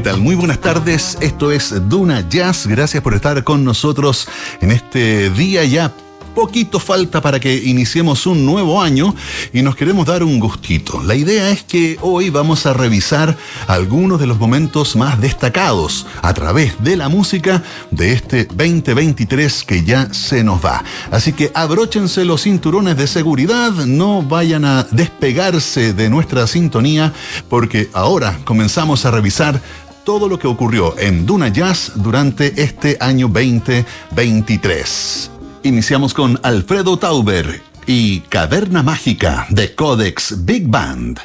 ¿Qué tal? Muy buenas tardes. Esto es Duna Jazz. Gracias por estar con nosotros en este día ya poquito falta para que iniciemos un nuevo año y nos queremos dar un gustito. La idea es que hoy vamos a revisar algunos de los momentos más destacados a través de la música de este 2023 que ya se nos va. Así que abróchense los cinturones de seguridad, no vayan a despegarse de nuestra sintonía porque ahora comenzamos a revisar todo lo que ocurrió en Duna Jazz durante este año 2023. Iniciamos con Alfredo Tauber y Caverna Mágica de Codex Big Band.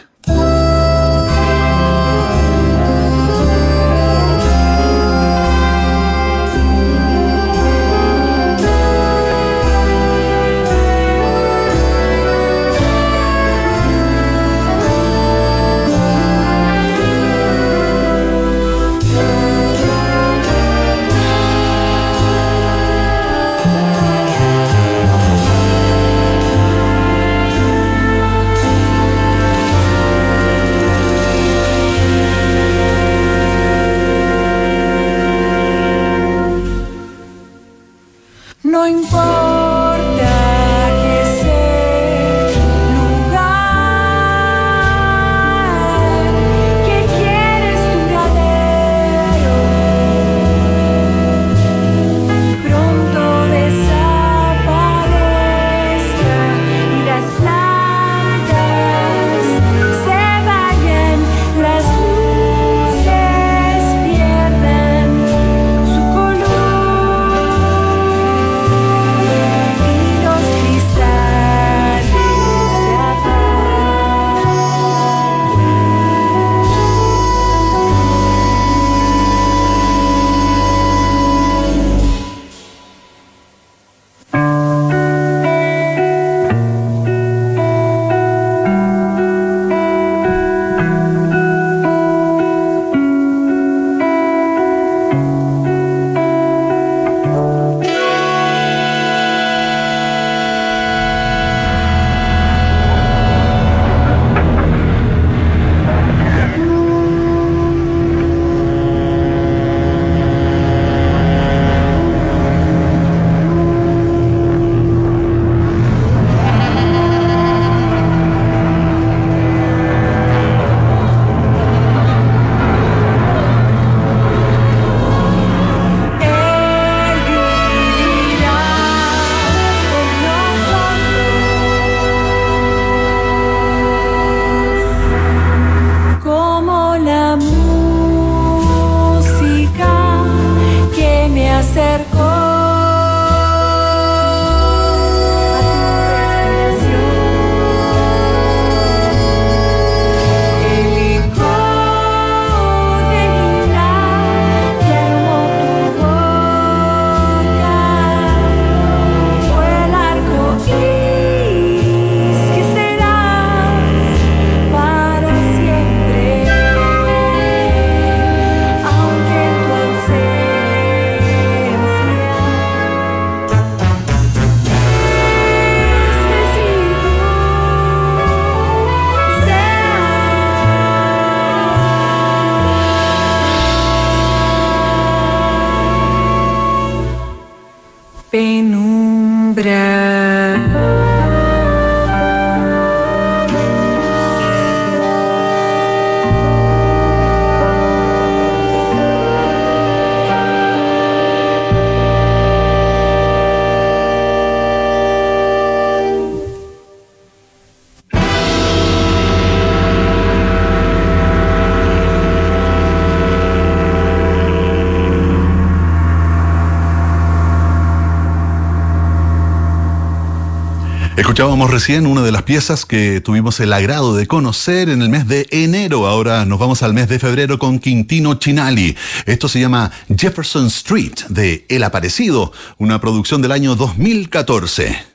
Escuchábamos recién una de las piezas que tuvimos el agrado de conocer en el mes de enero. Ahora nos vamos al mes de febrero con Quintino Chinali. Esto se llama Jefferson Street de El Aparecido, una producción del año 2014.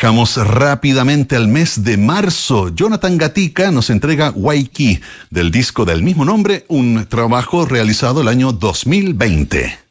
Viajamos rápidamente al mes de marzo. Jonathan Gatica nos entrega Waiki, del disco del mismo nombre, un trabajo realizado el año 2020.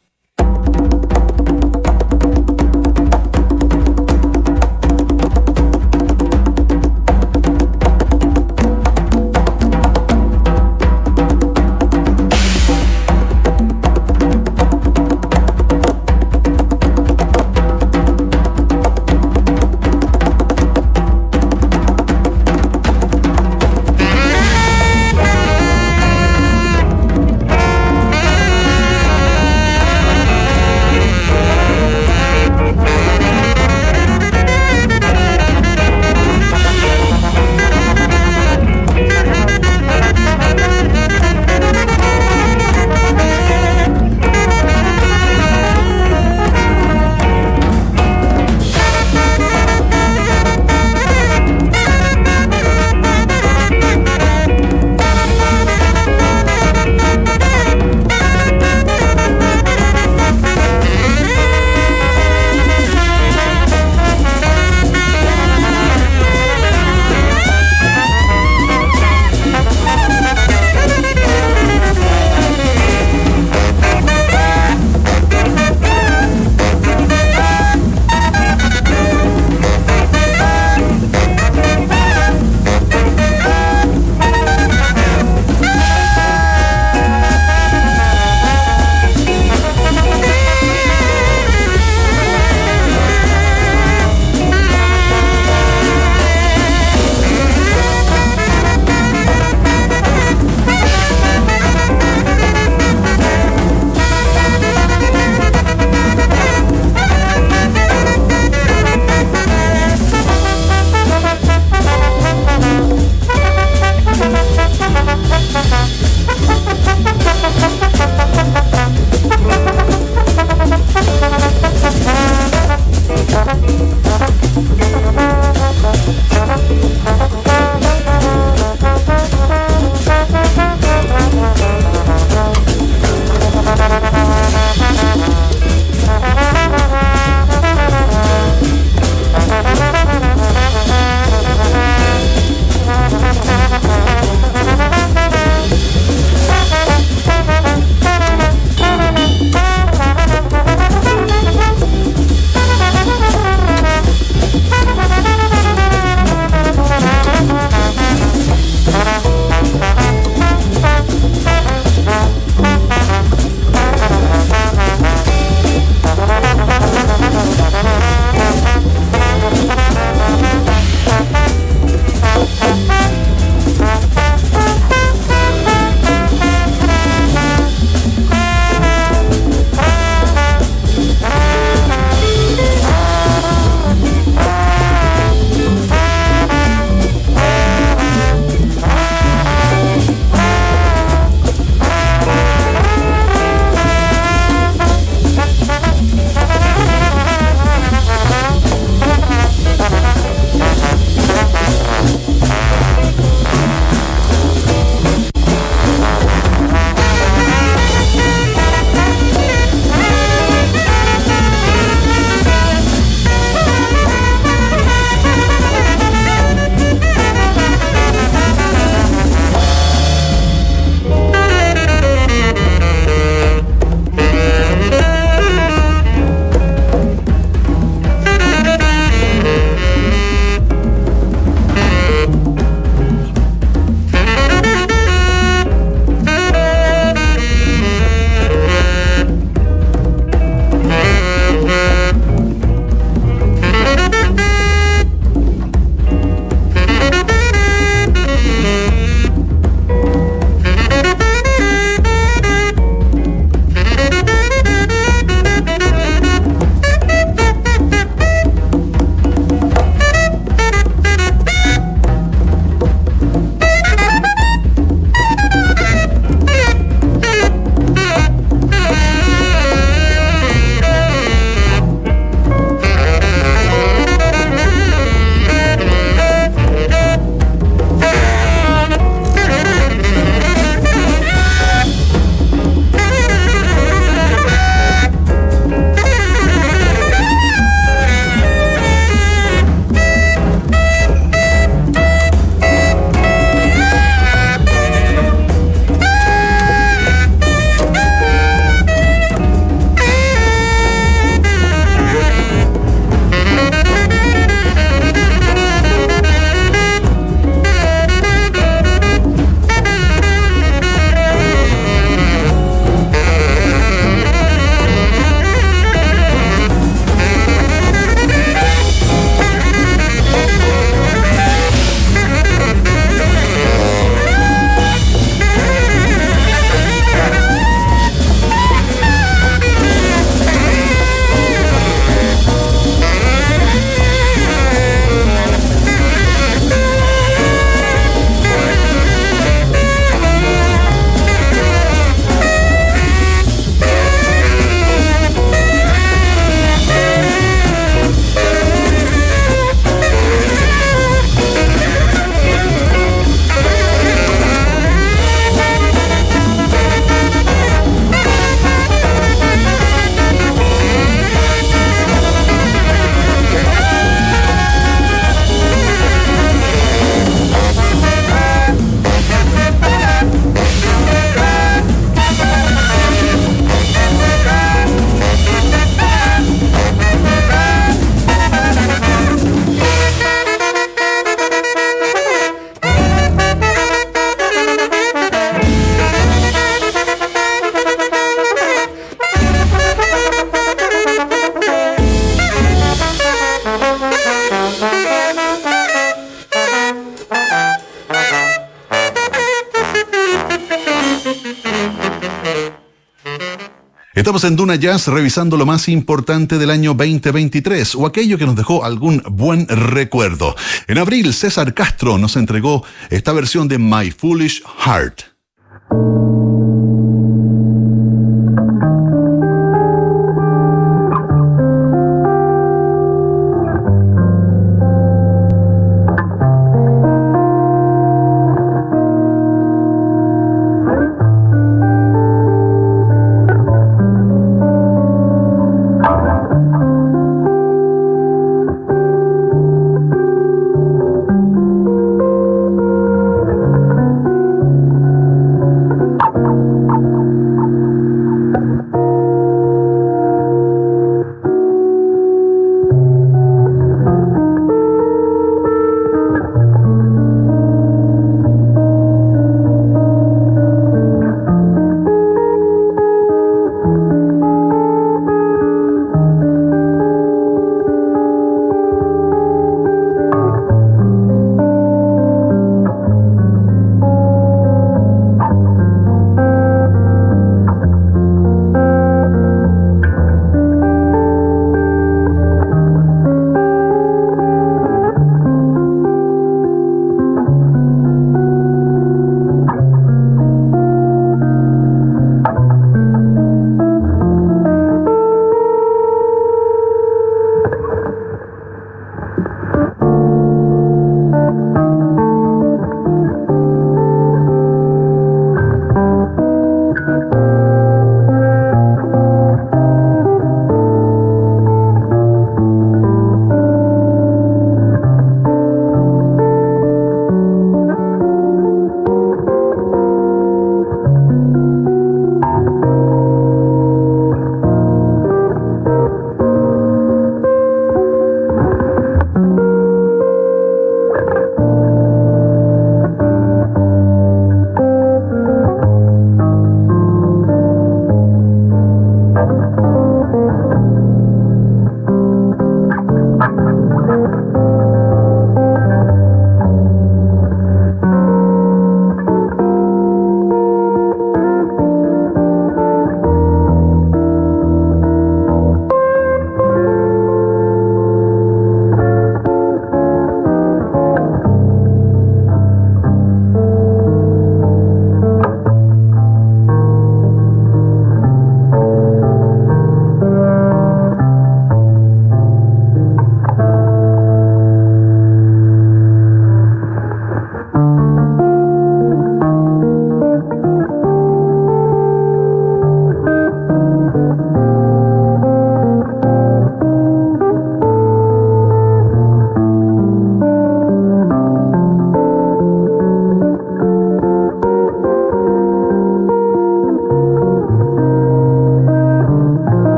En Duna Jazz revisando lo más importante del año 2023 o aquello que nos dejó algún buen recuerdo. En abril, César Castro nos entregó esta versión de My Foolish Heart.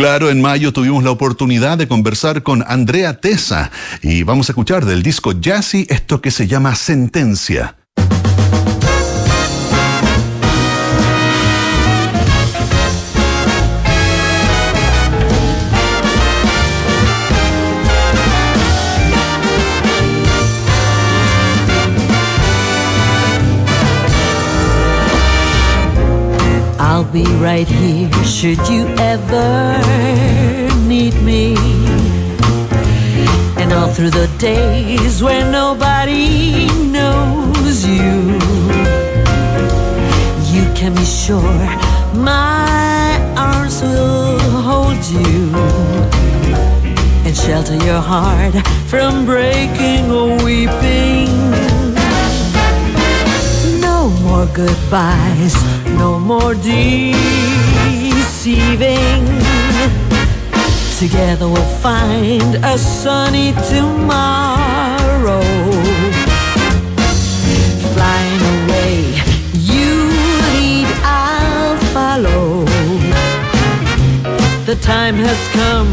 Claro, en mayo tuvimos la oportunidad de conversar con Andrea Tesa y vamos a escuchar del disco Jazzy esto que se llama Sentencia. I'll be right here should you ever need me. And all through the days when nobody knows you, you can be sure my arms will hold you and shelter your heart from breaking or weeping. More goodbyes, no more deceiving. Together we'll find a sunny tomorrow. Flying away, you lead, I'll follow. The time has come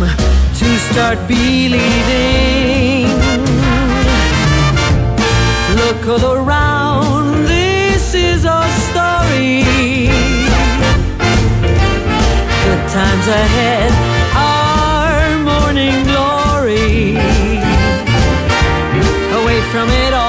to start believing. Look all around, Good times ahead, our morning glory. Away from it all,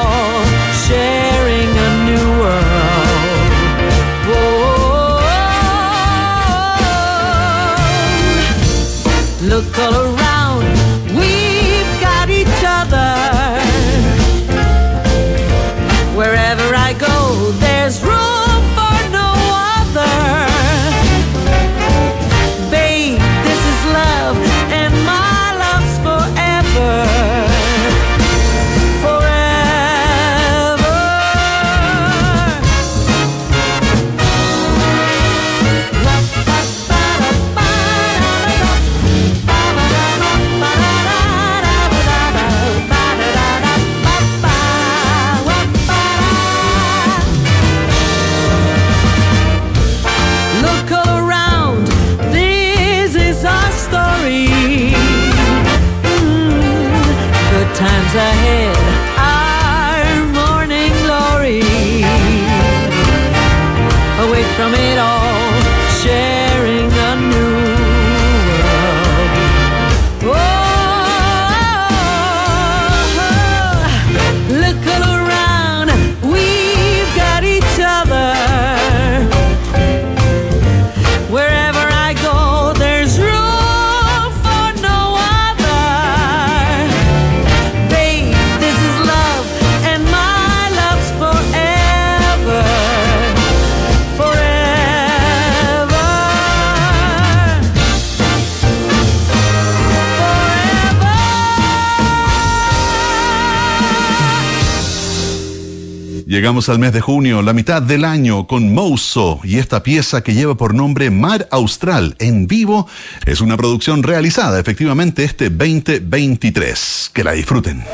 Llegamos al mes de junio, la mitad del año, con Mouso y esta pieza que lleva por nombre Mar Austral en vivo es una producción realizada efectivamente este 2023. Que la disfruten.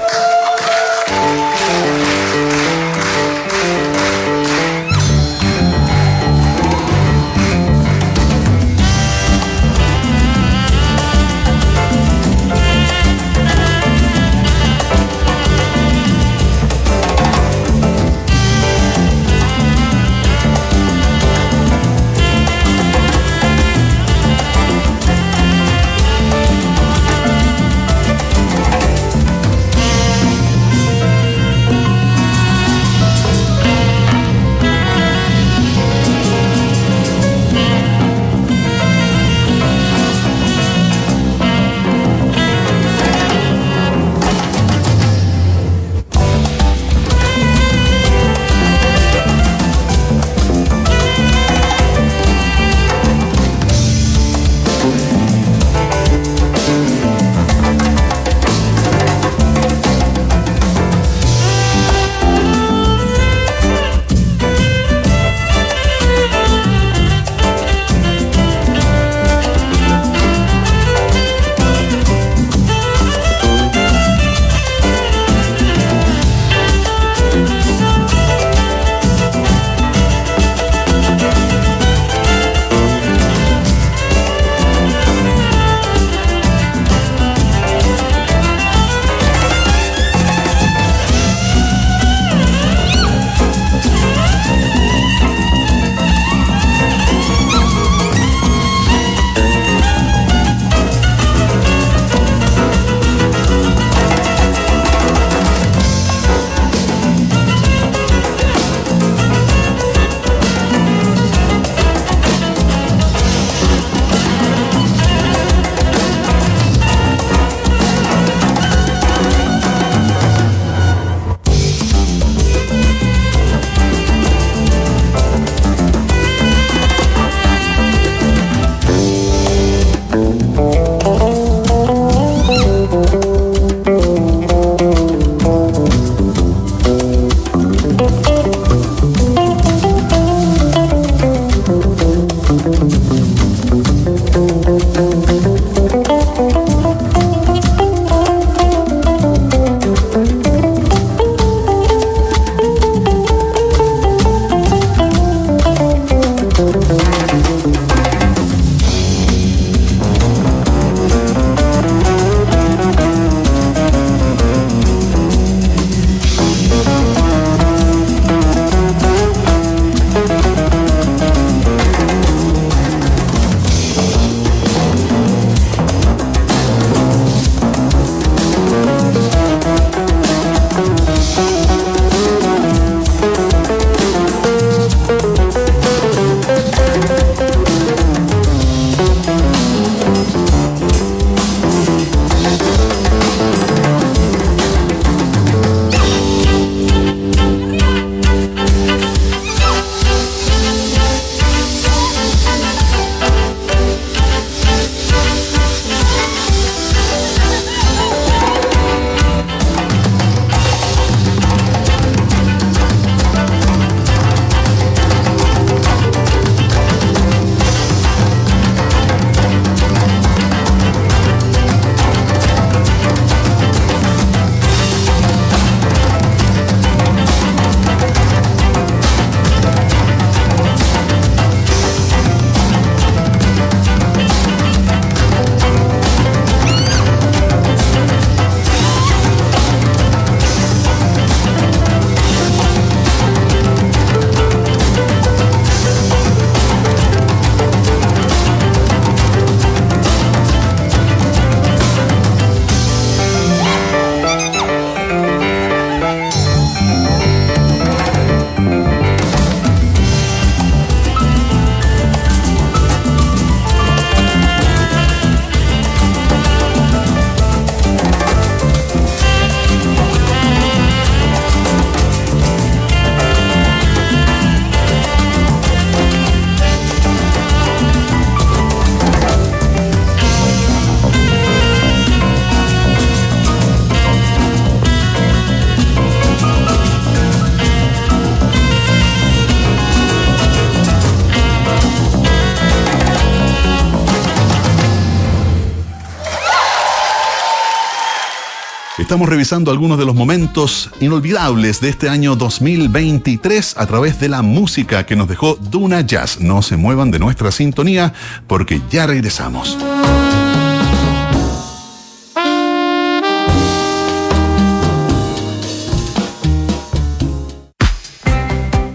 Estamos revisando algunos de los momentos inolvidables de este año 2023 a través de la música que nos dejó Duna Jazz. No se muevan de nuestra sintonía porque ya regresamos.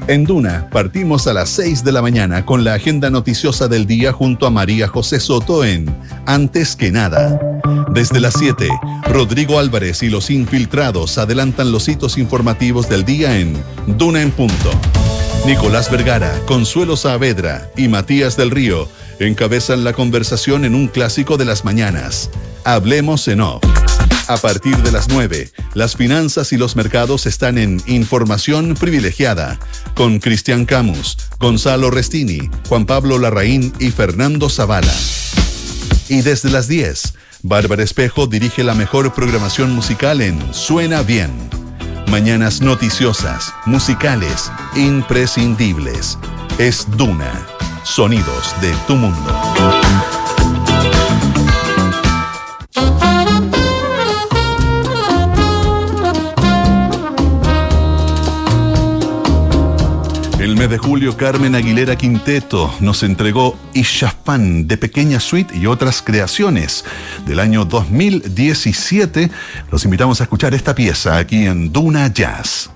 En Duna partimos a las 6 de la mañana con la agenda noticiosa del día junto a María José Soto en Antes que nada. Desde las 7, Rodrigo Álvarez y los infiltrados adelantan los hitos informativos del día en Duna en Punto. Nicolás Vergara, Consuelo Saavedra y Matías del Río encabezan la conversación en un clásico de las mañanas. Hablemos en off. A partir de las 9, las finanzas y los mercados están en Información Privilegiada, con Cristian Camus, Gonzalo Restini, Juan Pablo Larraín y Fernando Zavala. Y desde las 10, Bárbara Espejo dirige la mejor programación musical en Suena Bien. Mañanas noticiosas, musicales, imprescindibles. Es Duna, sonidos de tu mundo. Mes de julio, Carmen Aguilera Quinteto nos entregó Ishafan de Pequeña Suite y otras creaciones del año 2017. Los invitamos a escuchar esta pieza aquí en Duna Jazz.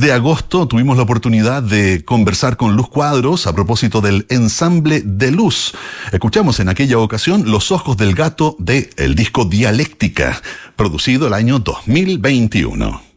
De agosto tuvimos la oportunidad de conversar con Luz Cuadros a propósito del ensamble de luz. Escuchamos en aquella ocasión Los Ojos del Gato de el disco Dialéctica, producido el año 2021.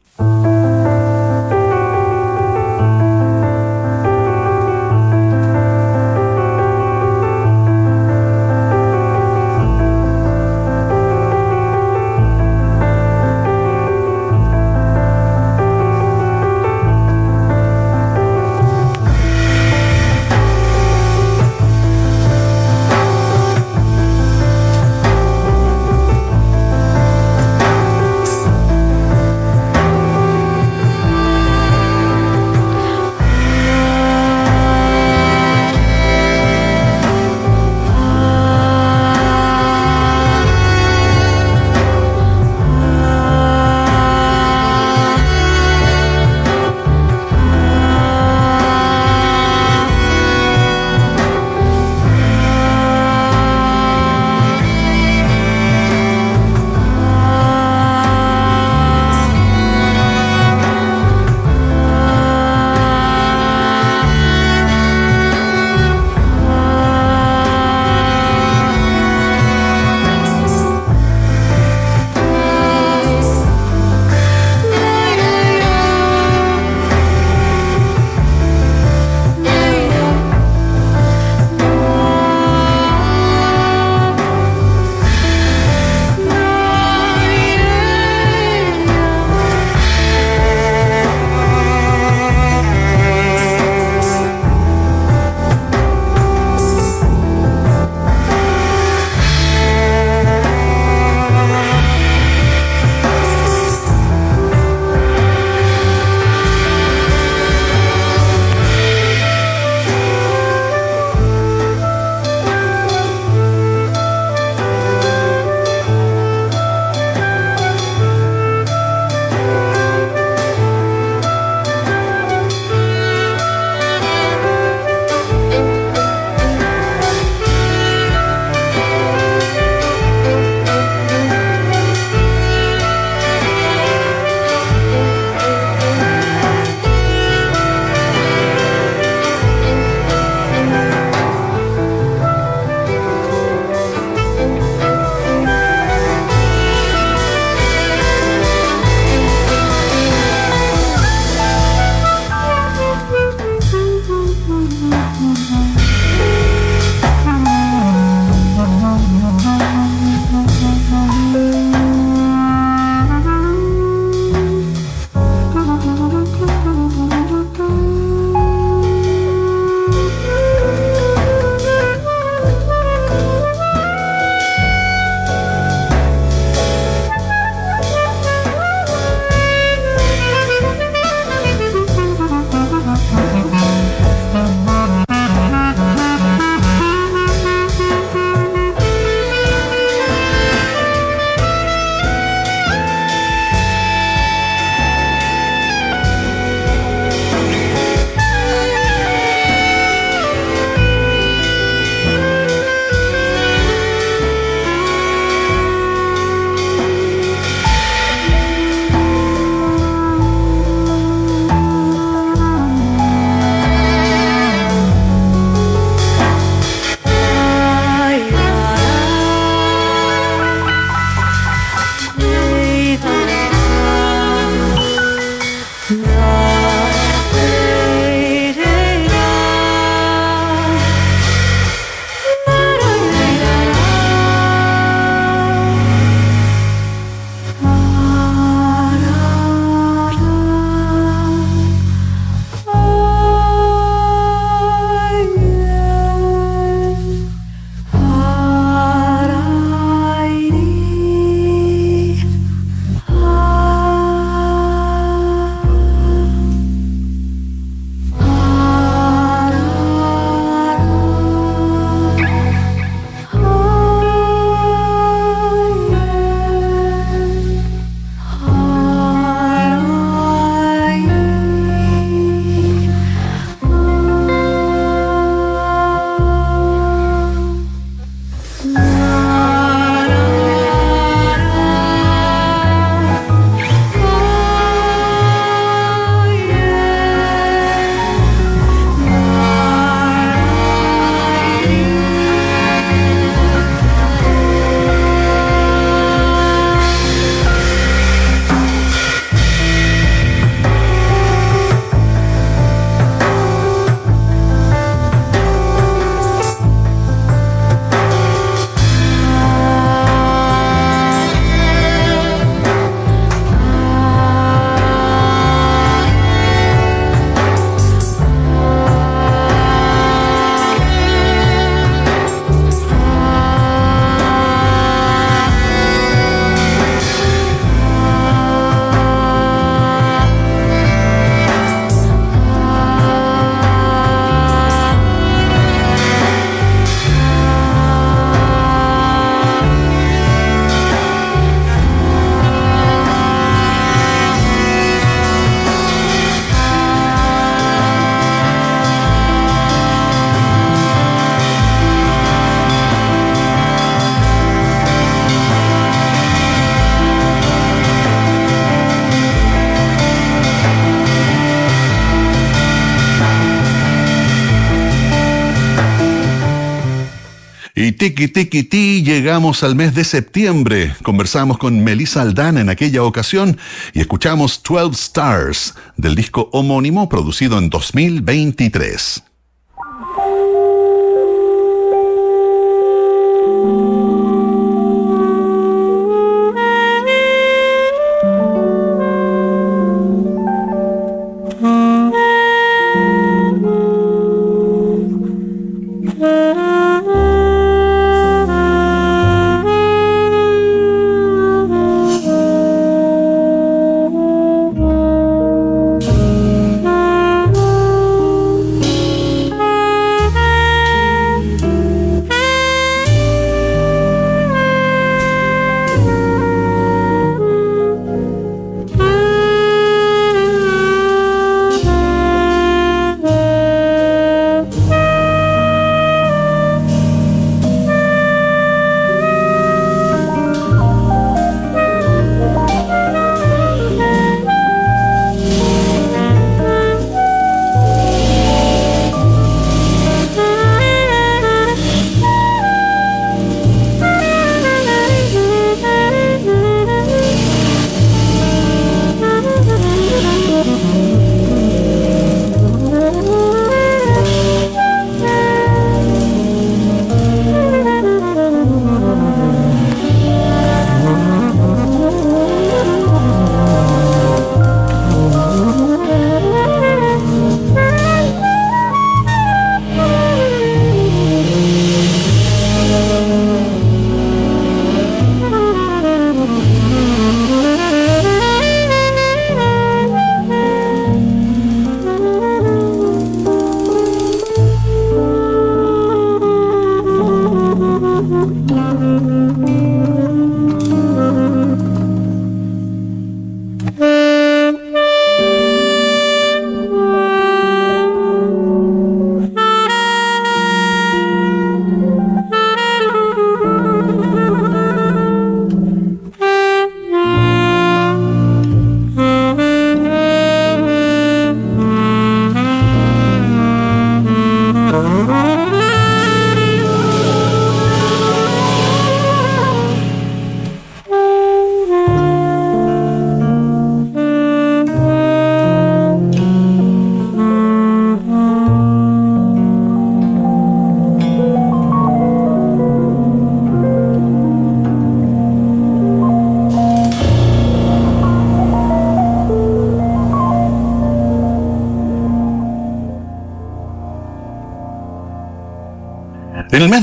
Tiki tiki ti llegamos al mes de septiembre. Conversamos con Melissa Aldana en aquella ocasión y escuchamos 12 Stars del disco homónimo producido en 2023.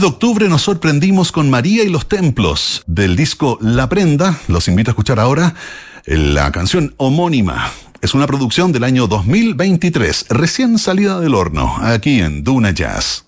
De octubre nos sorprendimos con María y los Templos del disco La Prenda. Los invito a escuchar ahora la canción homónima. Es una producción del año 2023, recién salida del horno, aquí en Duna Jazz.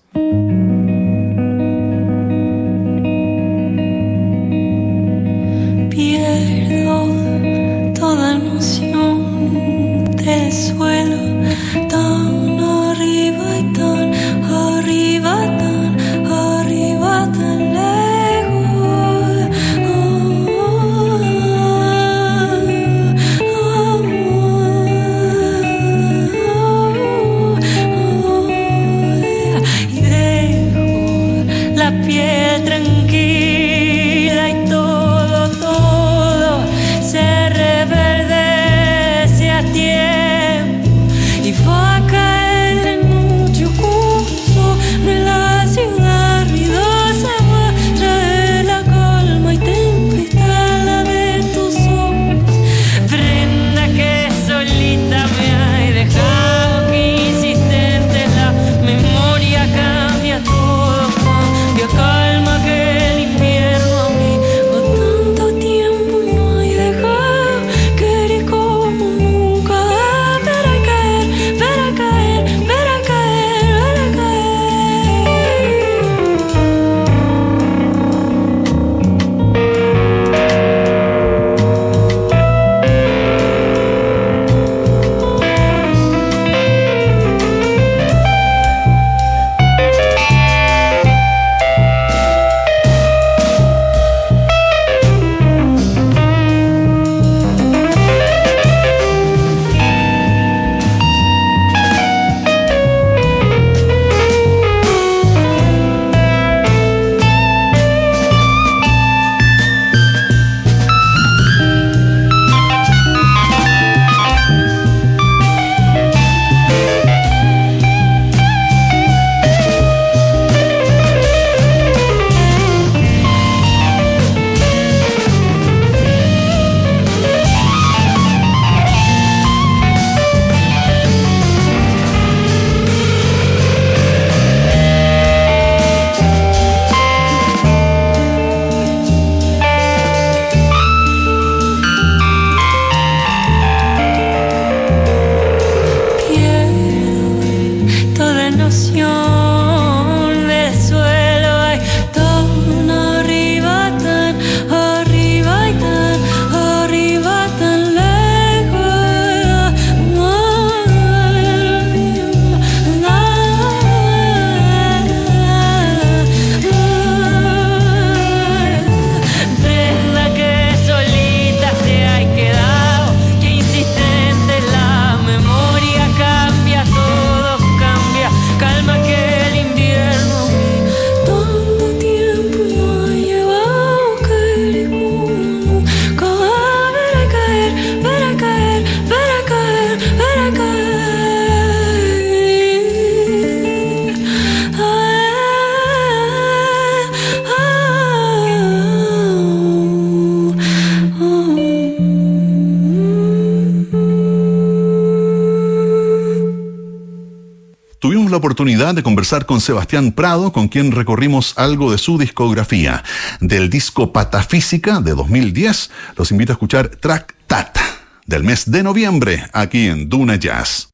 De conversar con Sebastián Prado, con quien recorrimos algo de su discografía. Del disco Patafísica de 2010, los invito a escuchar Track Tat del mes de noviembre aquí en Duna Jazz.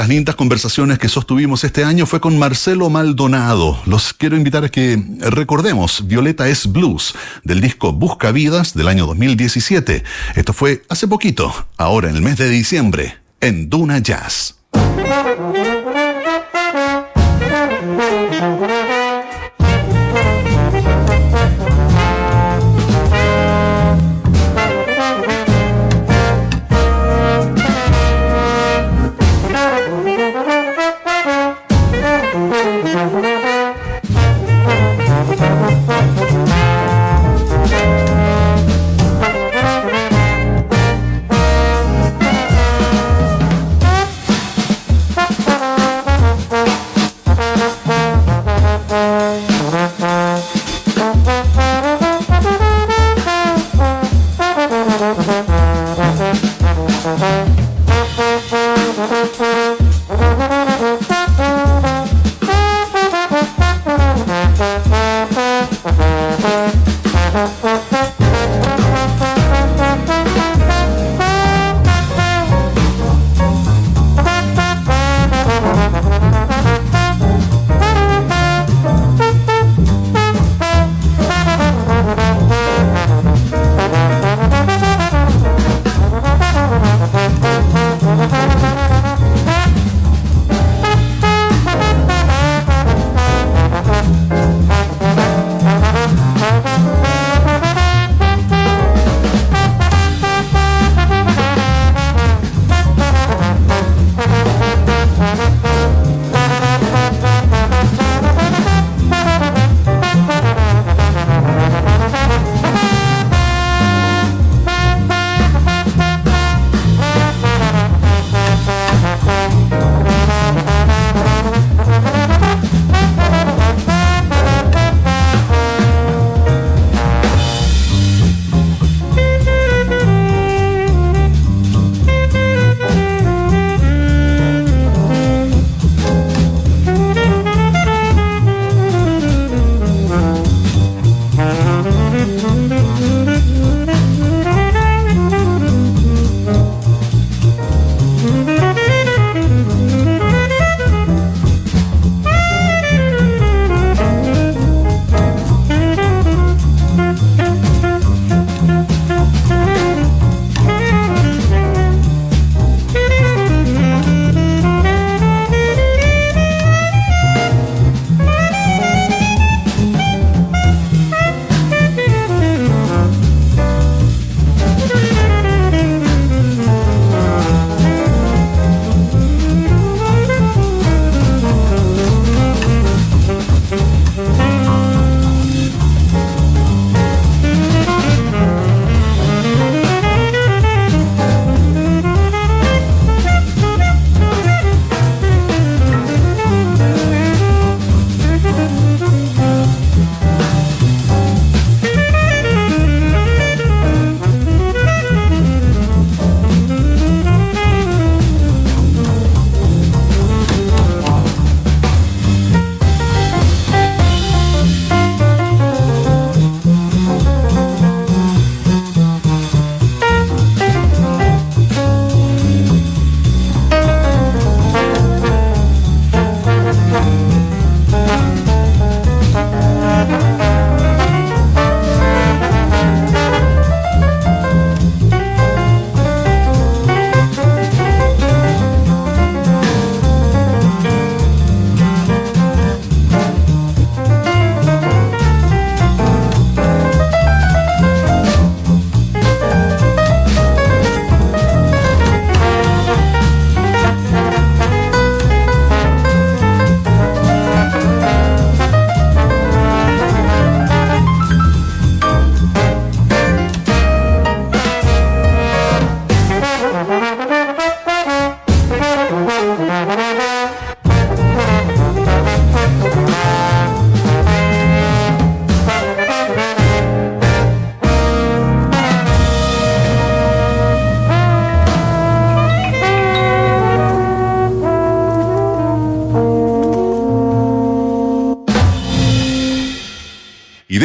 Las lindas conversaciones que sostuvimos este año fue con Marcelo Maldonado. Los quiero invitar a que recordemos Violeta es Blues del disco Busca Vidas del año 2017. Esto fue hace poquito, ahora en el mes de diciembre, en Duna Jazz.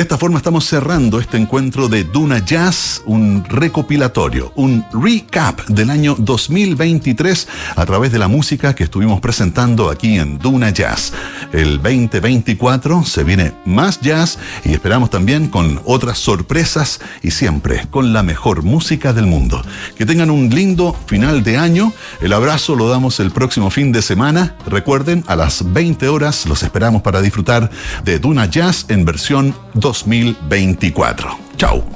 Esta forma estamos cerrando este encuentro de Duna Jazz, un recopilatorio, un recap del año 2023 a través de la música que estuvimos presentando aquí en Duna Jazz. El 2024 se viene más jazz y esperamos también con otras sorpresas y siempre con la mejor música del mundo. Que tengan un lindo final de año. El abrazo lo damos el próximo fin de semana. Recuerden, a las 20 horas los esperamos para disfrutar de Duna Jazz en versión 2024. Chao.